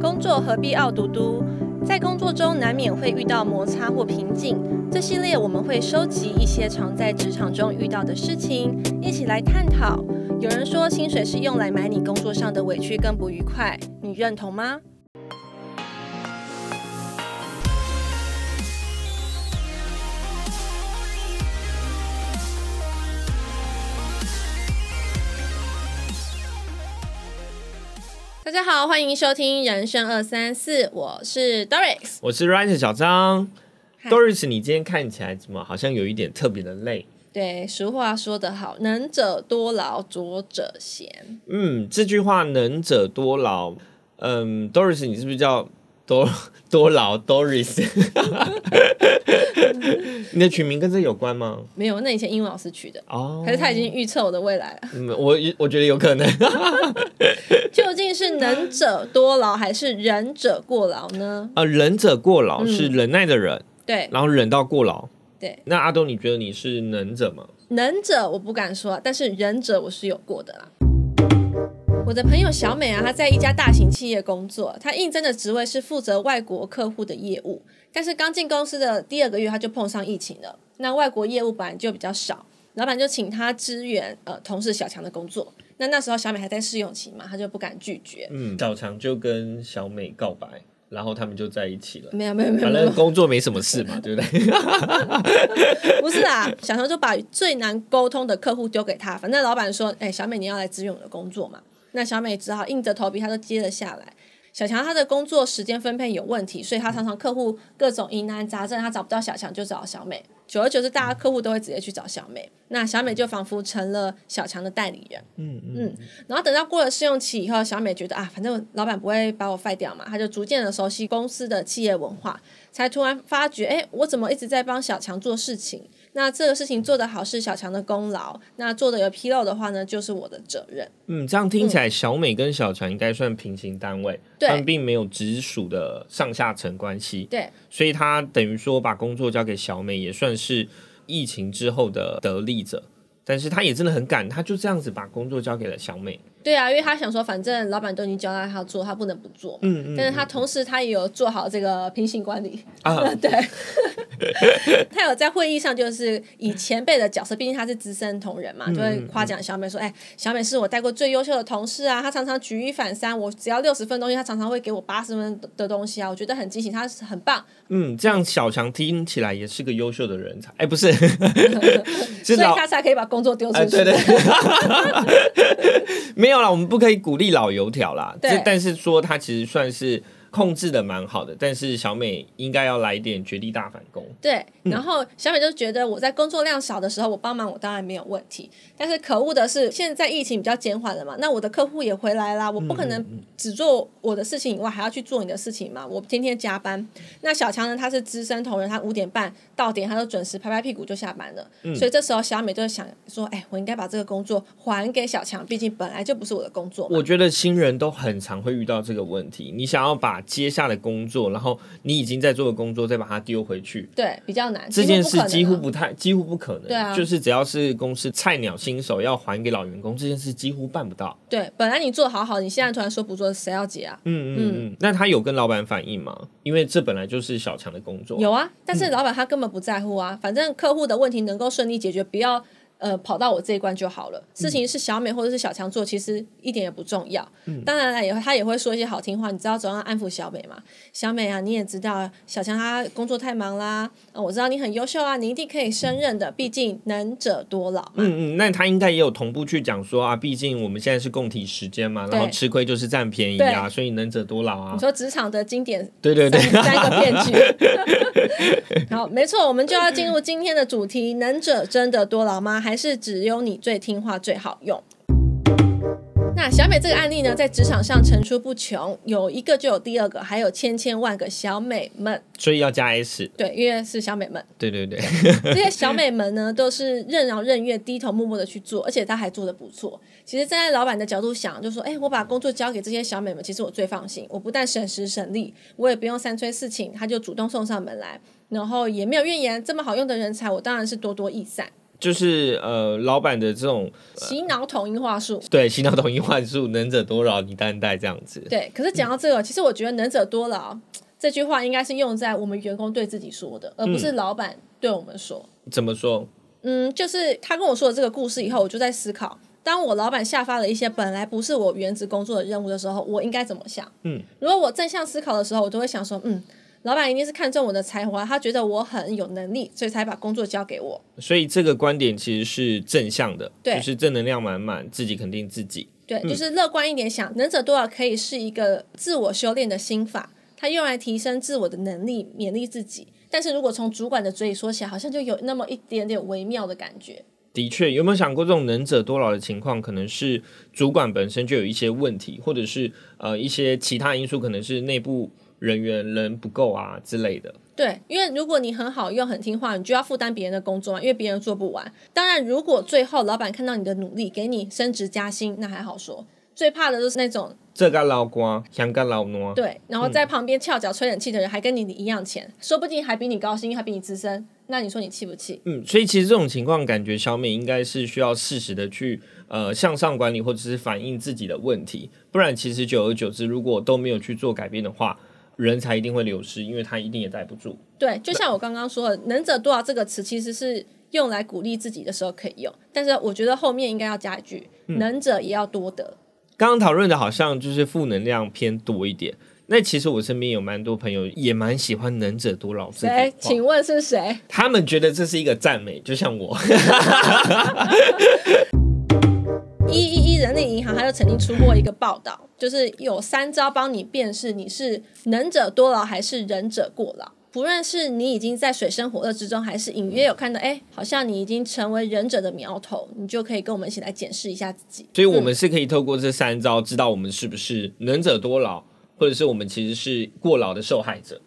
工作何必傲嘟嘟？在工作中难免会遇到摩擦或瓶颈。这系列我们会收集一些常在职场中遇到的事情，一起来探讨。有人说，薪水是用来买你工作上的委屈跟不愉快，你认同吗？大家好，欢迎收听人生二三四，我是 Doris，我是 Writer 小张。Doris，你今天看起来怎么好像有一点特别的累？对，俗话说得好，能者多劳，拙者闲。嗯，这句话“能者多劳”，嗯，Doris，你是不是叫多 多劳 Doris？你的取名跟这有关吗？没有，那以前英文老师取的，哦，可是他已经预测我的未来了。嗯，我我觉得有可能。究竟是能者多劳还是忍者过劳呢？啊，忍者过劳嗯是忍耐的忍，对然后忍到过劳。对，那阿东，你觉得你是能者吗？能者我不敢说，但是忍者我是有过的啦。我的朋友小美啊，她在一家大型企业工作，她应征的职位是负责外国客户的业务。但是刚进公司的第二个月，她就碰上疫情了。那外国业务本来就比较少，老板就请她支援呃同事小强的工作。那那时候小美还在试用期嘛，她就不敢拒绝。嗯，小强就跟小美告白，然后他们就在一起了。没有没有没有反正，工作没什么事嘛，对不对？不是啦，小强就把最难沟通的客户丢给他，反正老板说，哎、小美你要来支援我的工作嘛，那小美只好硬着头皮，她都接了下来。小强他的工作时间分配有问题，所以他常常客户各种疑难杂症，他找不到小强就找小美。久而久之，大家客户都会直接去找小美，那小美就仿佛成了小强的代理人。嗯嗯嗯，然后等到过了试用期以后，小美觉得啊，反正老板不会把我废掉嘛，她就逐渐的熟悉公司的企业文化，才突然发觉，哎，我怎么一直在帮小强做事情？那这个事情做得好是小强的功劳，那做的有纰漏的话呢，就是我的责任。嗯，这样听起来，小美跟小强应该算平行单位，对他们并没有直属的上下层关系，对所以他等于说把工作交给小美，也算是疫情之后的得利者。但是他也真的很敢，他就这样子把工作交给了小美。对啊，因为他想说，反正老板都已经交代他做，他不能不做。嗯嗯但是他同时他也有做好这个平行管理，啊，对，他有在会议上就是以前辈的角色，毕竟他是资深同仁嘛，嗯就会夸奖小美说：“哎，小美是我带过最优秀的同事啊，他常常举一反三，我只要六十分东西，他常常会给我八十分的东西啊，我觉得很惊喜，他是很棒。嗯，这样小强听起来也是个优秀的人才。哎，不是，是所以他才可以把工作丢出哎，去。对对，没有啦，我们不可以鼓励老油条啦。对但是说他其实算是控制的蛮好的，但是小美应该要来一点绝地大反攻。对，然后小美就觉得我在工作量少的时候，我帮忙我当然没有问题。但是可恶的是，现在疫情比较减缓了嘛，那我的客户也回来啦，我不可能只做我的事情以外，还要去做你的事情嘛，我天天加班。那小强呢，他是资深同仁，他五点半到点，他就准时拍拍屁股就下班了。所以这时候小美就想说，哎，我应该把这个工作还给小强，毕竟本来就不是我的工作。我觉得新人都很常会遇到这个问题，你想要把接下的工作，然后你已经在做的工作，再把它丢回去。对，比较难。这件事几几乎不太，几乎不可能。对啊就是只要是公司菜鸟新手要还给老员工，这件事几乎办不到。对，本来你做得好好，你现在突然说不做，谁要结啊？嗯嗯嗯。那他有跟老板反映吗？因为这本来就是小强的工作。有啊，但是老板他根本不在乎啊，反正客户的问题能够顺利解决，不要呃跑到我这一关就好了。事情是小美或者是小强做，其实一点也不重要。当然了，也会他也会说一些好听话，你知道怎样安抚小美嘛？小美啊，你也知道小强他工作太忙啦，呃我知道你很优秀啊，你一定可以胜任的，毕竟能者多劳嘛。嗯嗯，那他应该也有同步去讲说啊，毕竟我们现在是共体时间嘛，然后吃亏就是占便宜啊，所以能者多劳啊你。说职场的经典对对对，三三个骗局。好，没错，我们就要进入今天的主题：能者真的多劳吗？还是只有你最听话最好用？那小美这个案例呢，在职场上层出不穷，有一个就有第二个，还有千千万个小美们。所以要加 S。对，因为是小美们，对对对，这些 小美们呢，都是任劳任怨、低头默默的去做，而且她还做的不错。其实站在老板的角度想，就说，哎，我把工作交给这些小美们，其实我最放心，我不但省时省力，我也不用三催四请，她就主动送上门来，然后也没有怨言。这么好用的人才，我当然是多多益善。就是呃，老板的这种洗脑统一话术。对洗脑统一话术，能者多劳，你担待这样子。对，可是讲到这个，其实我觉得能者多劳这句话应该是用在我们员工对自己说的，而不是老板对我们说。怎么说？嗯，就是他跟我说了这个故事以后，我就在思考，当我老板下发了一些本来不是我原职工作的任务的时候，我应该怎么想？嗯，如果我正向思考的时候，我都会想说，嗯，老板一定是看中我的才华，他觉得我很有能力，所以才把工作交给我。所以这个观点其实是正向的，对就是正能量满满，自己肯定自己。对，就是乐观一点想，能者多劳可以是一个自我修炼的心法，它用来提升自我的能力，勉励自己。但是如果从主管的嘴里说起来，好像就有那么一点点微妙的感觉。的确，有没有想过这种能者多劳的情况，可能是主管本身就有一些问题，或者是呃一些其他因素，可能是内部人员人不够啊之类的。对，因为如果你很好用、很听话，你就要负担别人的工作嘛，因为别人做不完。当然，如果最后老板看到你的努力，给你升职加薪，那还好说。最怕的就是那种这个老瓜，香个老挪。对，然后在旁边翘脚吹冷气的人，还跟你一样钱，说不定还比你高薪，还比你资深。那你说你气不气？嗯，所以其实这种情况，感觉小美应该是需要适时的去呃向上管理，或者是反映自己的问题，不然其实久而久之，如果都没有去做改变的话，人才一定会流失，因为他一定也待不住。对，就像我刚刚说的，“能者多劳”这个词其实是用来鼓励自己的时候可以用，但是我觉得后面应该要加一句“能者也要多得”。刚刚讨论的好像就是负能量偏多一点，那其实我身边有蛮多朋友也蛮喜欢“能者多劳”这句谁？话，请问是谁？他们觉得这是一个赞美，就像我。人力银行，它就曾经出过一个报道，就是有三招帮你辨识你是能者多劳还是仁者过劳。不论是你已经在水深火热之中，还是隐约有看到，哎，好像你已经成为忍者的苗头，你就可以跟我们一起来检视一下自己。所以，我们是可以透过这三招，知道我们是不是能者多劳，或者是我们其实是过劳的受害者。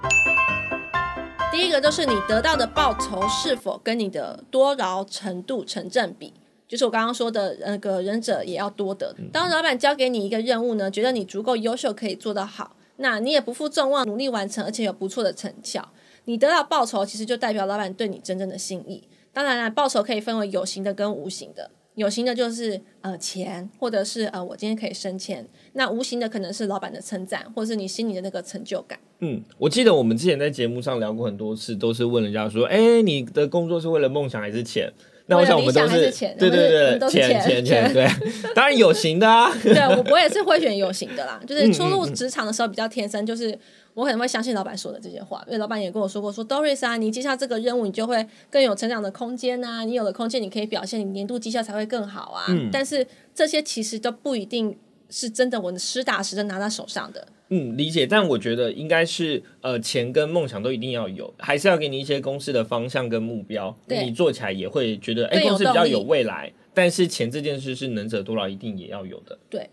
第一个就是你得到的报酬是否跟你的多劳程度成正比，就是我刚刚说的那个忍者也要多得。当老板交给你一个任务呢，觉得你足够优秀，可以做得好，那你也不负众望，努力完成，而且有不错的成效，你得到报酬，其实就代表老板对你真正的心意。当然了，报酬可以分为有形的跟无形的。有形的就是呃钱，或者是呃我今天可以升迁；那无形的可能是老板的称赞，或者是你心里的那个成就感。嗯，我记得我们之前在节目上聊过很多次，都是问人家说：“哎，你的工作是为了梦想还是钱？”那我想我们都为了理想还是钱对对对，都是钱钱钱 当然有形的啊。对我我也是会选有形的啦，就是初入职场的时候比较天生，就是我可能会相信老板说的这些话，因为老板也跟我说过，说 Doris 啊，你接下这个任务，你就会更有成长的空间呐、你有了空间，你可以表现，你年度绩效才会更好啊。嗯但是这些其实都不一定是真的，我实打实的拿在手上的。嗯，理解，但我觉得应该是呃，钱跟梦想都一定要有，还是要给你一些公司的方向跟目标，你做起来也会觉得哎，公司比较有未来。但是钱这件事是能者多劳，一定也要有的。对。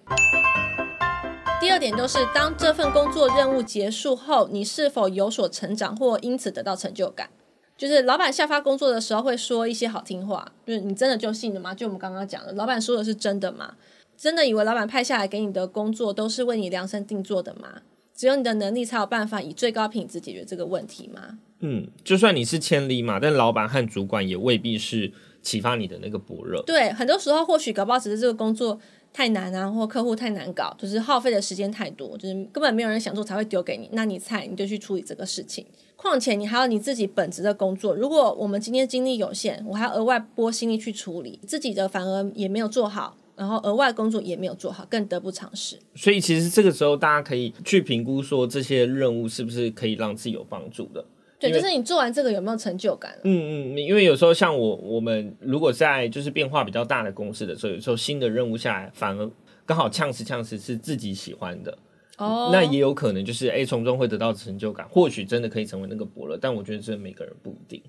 第二点就是，当这份工作任务结束后，你是否有所成长或因此得到成就感？就是老板下发工作的时候会说一些好听话，就是你真的就信了吗？就我们刚刚讲的，老板说的是真的吗？真的以为老板派下来给你的工作都是为你量身定做的吗？只有你的能力才有办法以最高品质解决这个问题吗？嗯，就算你是千里马，但老板和主管也未必是启发你的那个薄热。对，很多时候或许搞不好只是这个工作太难啊，或客户太难搞，就是耗费的时间太多，就是根本没有人想做才会丢给你。那你菜你就去处理这个事情。况且你还有你自己本职的工作，如果我们今天精力有限，我还要额外拨心力去处理自己的，反而也没有做好，然后额外工作也没有做好，更得不偿失。所以其实这个时候大家可以去评估说这些任务是不是可以让自己有帮助的。对，就是你做完这个有没有成就感？嗯嗯，因为有时候像我我们如果在就是变化比较大的公司的时候，有时候新的任务下来，反而刚好呛死呛死是自己喜欢的，哦，那也有可能就是哎从中会得到成就感，或许真的可以成为那个伯乐，但我觉得这每个人不一定。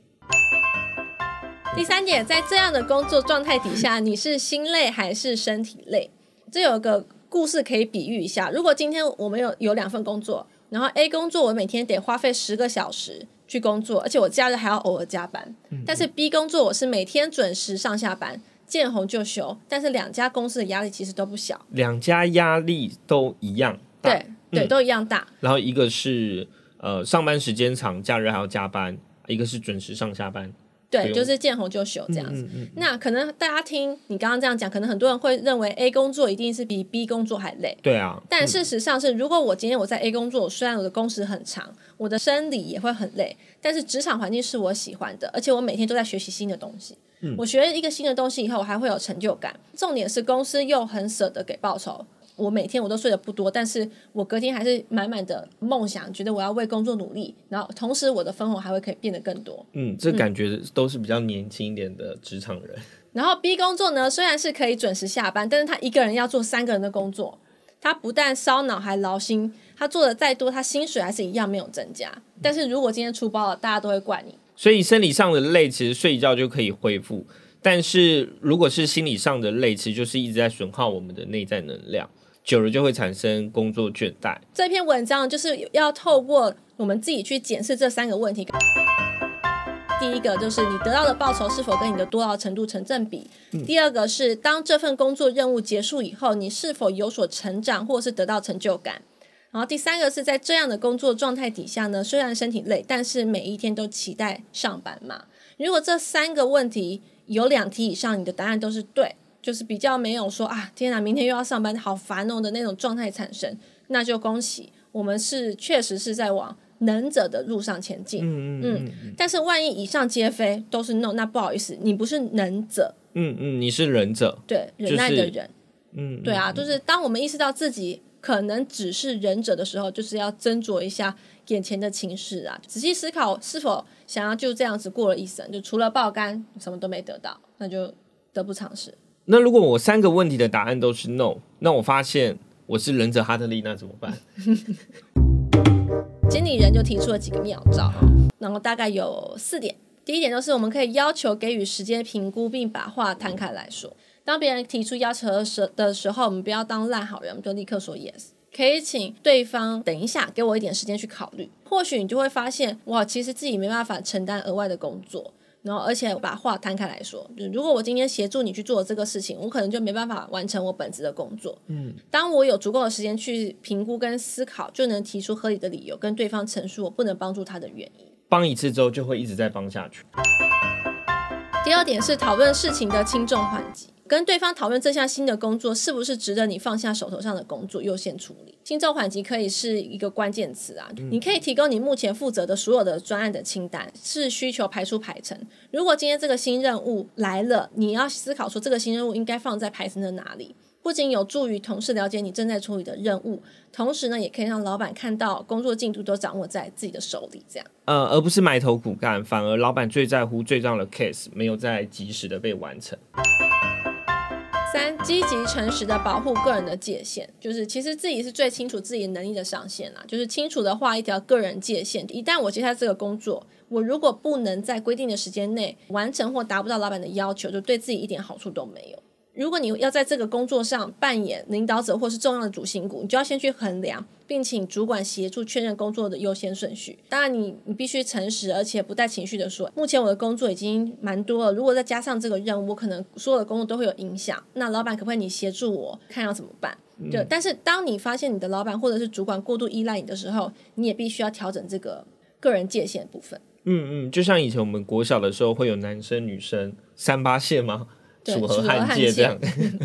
第三点，在这样的工作状态底下，你是心累还是身体累？这有个故事可以比喻一下。如果今天我们有有两份工作，然后 A 工作我每天得花费十个小时去工作，而且我假日还要偶尔加班。但是 B 工作我是每天准时上下班，见红就休。但是两家公司的压力其实都不小，两家压力都一样大，对对，都一样大。然后一个是呃上班时间长，假日还要加班；一个是准时上下班。对，就是见红就休这样子。嗯嗯那可能大家听你刚刚这样讲，可能很多人会认为 A 工作一定是比 B 工作还累。对啊，但事实上是，如果我今天我在 A 工作，虽然我的工时很长，我的生理也会很累，但是职场环境是我喜欢的，而且我每天都在学习新的东西。我学了一个新的东西以后，我还会有成就感。重点是公司又很舍得给报酬。我每天我都睡得不多，但是我隔天还是满满的梦想，觉得我要为工作努力，然后同时我的分红还会可以变得更多。嗯，这感觉都是比较年轻一点的职场人。然后 B 工作呢，虽然是可以准时下班，但是他一个人要做三个人的工作，他不但烧脑还劳心，他做的再多，他薪水还是一样没有增加。但是如果今天出包了，大家都会怪你。所以生理上的累，其实睡一觉就可以恢复。但是如果是心理上的累，其实就是一直在损耗我们的内在能量，久了就会产生工作倦怠。这篇文章就是要透过我们自己去检视这三个问题。第一个就是你得到的报酬是否跟你的多劳程度成正比。第二个是当这份工作任务结束以后，你是否有所成长或是得到成就感。然后第三个是在这样的工作状态底下呢，虽然身体累，但是每一天都期待上班嘛。如果这三个问题有两题以上，你的答案都是对，就是比较没有说啊，天哪，明天又要上班，好烦哦的那种状态产生，那就恭喜我们是确实是在往能者的路上前进。嗯嗯嗯但是万一以上皆非都是 no，那不好意思，你不是能者，嗯嗯，你是忍者。对忍耐的人，嗯，对啊，就是当我们意识到自己可能只是忍者的时候，就是要斟酌一下眼前的情势啊，仔细思考是否想要就这样子过了一生，就除了爆肝什么都没得到，那就得不偿失。那如果我三个问题的答案都是 no，那我发现我是忍者哈特利，那怎么办？经理人就提出了几个妙招，然后大概有四点。第一点就是我们可以要求给予时间评估，并把话摊开来说。当别人提出要求的时的时候，我们不要当烂好人，我们就立刻说 yes。可以请对方等一下，给我一点时间去考虑。或许你就会发现，哇，其实自己没办法承担额外的工作。然后，而且把话摊开来说，如果我今天协助你去做这个事情，我可能就没办法完成我本职的工作。嗯，当我有足够的时间去评估跟思考，就能提出合理的理由，跟对方陈述我不能帮助他的原因。帮一次之后就会一直在帮下去。第二点是讨论事情的轻重缓急，跟对方讨论这项新的工作是不是值得你放下手头上的工作优先处理。轻重缓急可以是一个关键词啊，你可以提供你目前负责的所有的专案的清单，是需求排出排程。如果今天这个新任务来了，你要思考说这个新任务应该放在排程的哪里。不仅有助于同事了解你正在处理的任务，同时呢，也可以让老板看到工作进度都掌握在自己的手里。这样，呃，而不是埋头苦干，反而老板最在乎最重要的 case 没有在及时的被完成。三，积极诚实的保护个人的界限，就是其实自己是最清楚自己能力的上限啦，就是清楚的画一条个人界限。一旦我接下这个工作，我如果不能在规定的时间内完成或达不到老板的要求，就对自己一点好处都没有。如果你要在这个工作上扮演领导者或是重要的主心骨，你就要先去衡量，并请主管协助确认工作的优先顺序。当然你，你必须诚实，而且不带情绪的说，目前我的工作已经蛮多了，如果再加上这个任务，我可能所有的工作都会有影响。那老板可不可以你协助我看要怎么办？对，但是当你发现你的老板或者是主管过度依赖你的时候，你也必须要调整这个个人界限部分。嗯嗯，就像以前我们国小的时候会有男生女生三八线吗？对楚河汉汉界这样。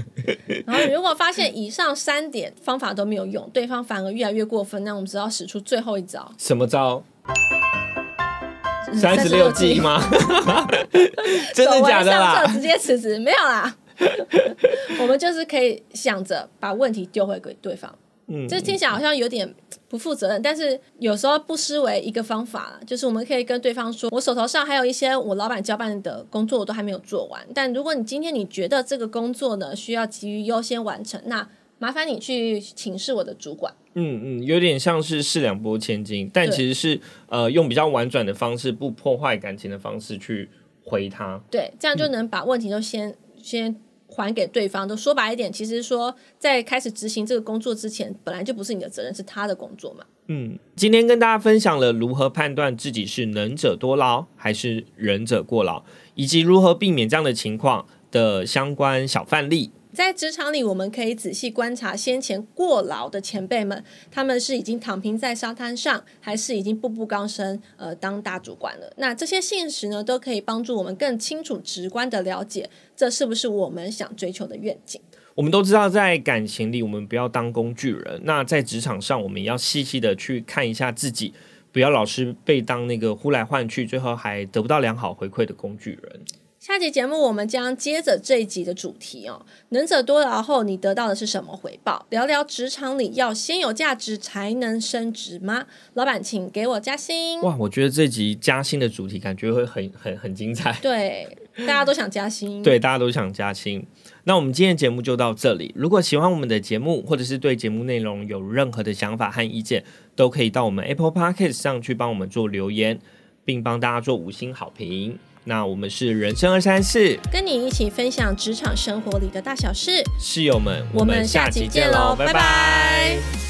然后如果发现以上三点方法都没有用，对方反而越来越过分，那我们只要使出最后一招，什么招？嗯三十六计？吗？真的假的啦？直接辞职没有啦。我们就是可以想着把问题丢回给对方，嗯，这听起来好像有点不负责任，但是有时候不失为一个方法啦。就是我们可以跟对方说，我手头上还有一些我老板交办的工作，我都还没有做完。但如果你今天你觉得这个工作呢需要急于优先完成，那麻烦你去请示我的主管。嗯嗯，有点像是四两拨千斤，但其实是呃用比较婉转的方式，不破坏感情的方式去回他。对，这样就能把问题都先、先还给对方。都说白一点，其实说在开始执行这个工作之前，本来就不是你的责任，是他的工作嘛。嗯，今天跟大家分享了如何判断自己是能者多劳还是忍者过劳，以及如何避免这样的情况的相关小范例。在职场里，我们可以仔细观察先前过劳的前辈们，他们是已经躺平在沙滩上，还是已经步步高升，呃，当大主管了。那这些现实呢，都可以帮助我们更清楚、直观的了解，这是不是我们想追求的愿景。我们都知道，在感情里，我们不要当工具人；那在职场上，我们也要细细的去看一下自己，不要老是被当那个呼来唤去，最后还得不到良好回馈的工具人。下集节目，我们将接着这一集的主题哦，能者多劳后，你得到的是什么回报？聊聊职场里要先有价值才能升职吗？老板，请给我加薪！哇，我觉得这集加薪的主题感觉会很很很精彩。对，大家都想加薪。对，大家都想加薪。那我们今天节目就到这里。如果喜欢我们的节目，或者是对节目内容有任何的想法和意见，都可以到我们 Apple Podcast 上去帮我们做留言，并帮大家做五星好评。那我们是人生二三四，跟你一起分享职场生活里的大小事。室友们，我们下集见喽，拜拜。